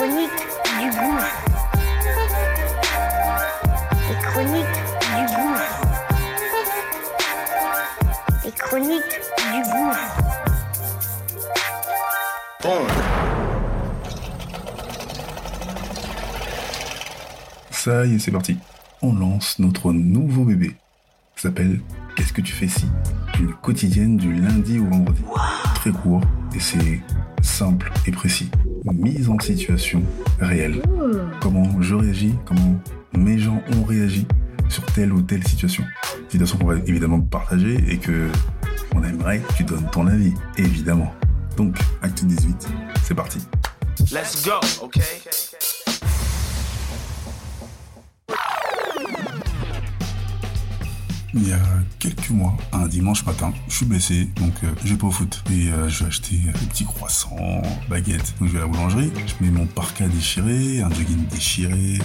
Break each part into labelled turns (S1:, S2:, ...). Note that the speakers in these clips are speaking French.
S1: La chronique du gouffre. Les chroniques du gouffre. Les chroniques du gouffre.
S2: Ça y est, c'est parti. On lance notre nouveau bébé. Ça s'appelle Qu'est-ce que tu fais si? Une quotidienne du lundi au vendredi. Très court et c'est simple et précis. Mise en situation réelle. Comment je réagis, comment mes gens ont réagi sur telle ou telle situation. Situation qu'on va évidemment partager et que on aimerait que tu donnes ton avis, évidemment. Donc, acte 18, c'est parti.
S3: Let's go, okay?
S2: Il y a quelques mois, un dimanche matin, je suis blessé, donc euh, je vais pas au foot. Et euh, je vais acheter des petits croissants, baguettes. Donc je vais à la boulangerie, je mets mon parka déchiré, un jogging déchiré,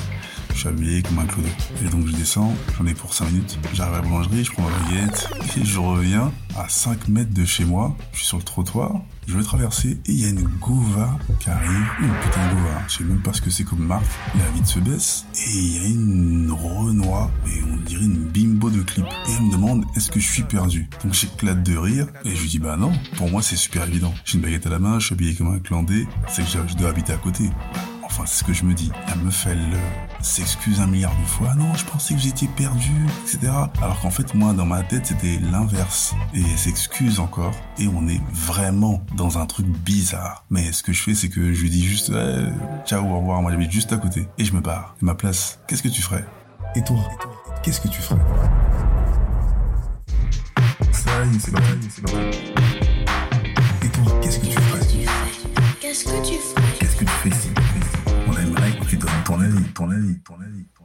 S2: je suis habillé comme un clodo. Et donc je descends, j'en ai pour 5 minutes. J'arrive à la boulangerie, je prends ma baguette, et je reviens à 5 mètres de chez moi, je suis sur le trottoir, je vais traverser et il y a une Gova qui arrive, une putain de Gova, je sais même pas ce que c'est comme marque, la vitre se baisse et il y a une Renoir est-ce que je suis perdu. Donc j'éclate de rire et je lui dis bah non, pour moi c'est super évident. J'ai une baguette à la main, je suis habillé comme un clandé, c'est que je dois habiter à côté. Enfin, c'est ce que je me dis. La meuf, elle euh, s'excuse un milliard de fois. Non, je pensais que j'étais perdu, etc. Alors qu'en fait, moi, dans ma tête, c'était l'inverse. Et elle s'excuse encore. Et on est vraiment dans un truc bizarre. Mais ce que je fais, c'est que je lui dis juste, Ouais, ciao, au revoir. Moi, j'habite juste à côté. Et je me barre. Et ma place, qu'est-ce que tu ferais? Et toi, qu'est-ce que tu ferais? Est, c'est parti, c'est parti. Et toi, qu'est-ce que tu ferais
S1: Qu'est-ce que tu ferais
S2: Qu'est-ce que tu fais? Ici On aimerait que tu donnes ton avis, ton avis, ton avis, ton avis.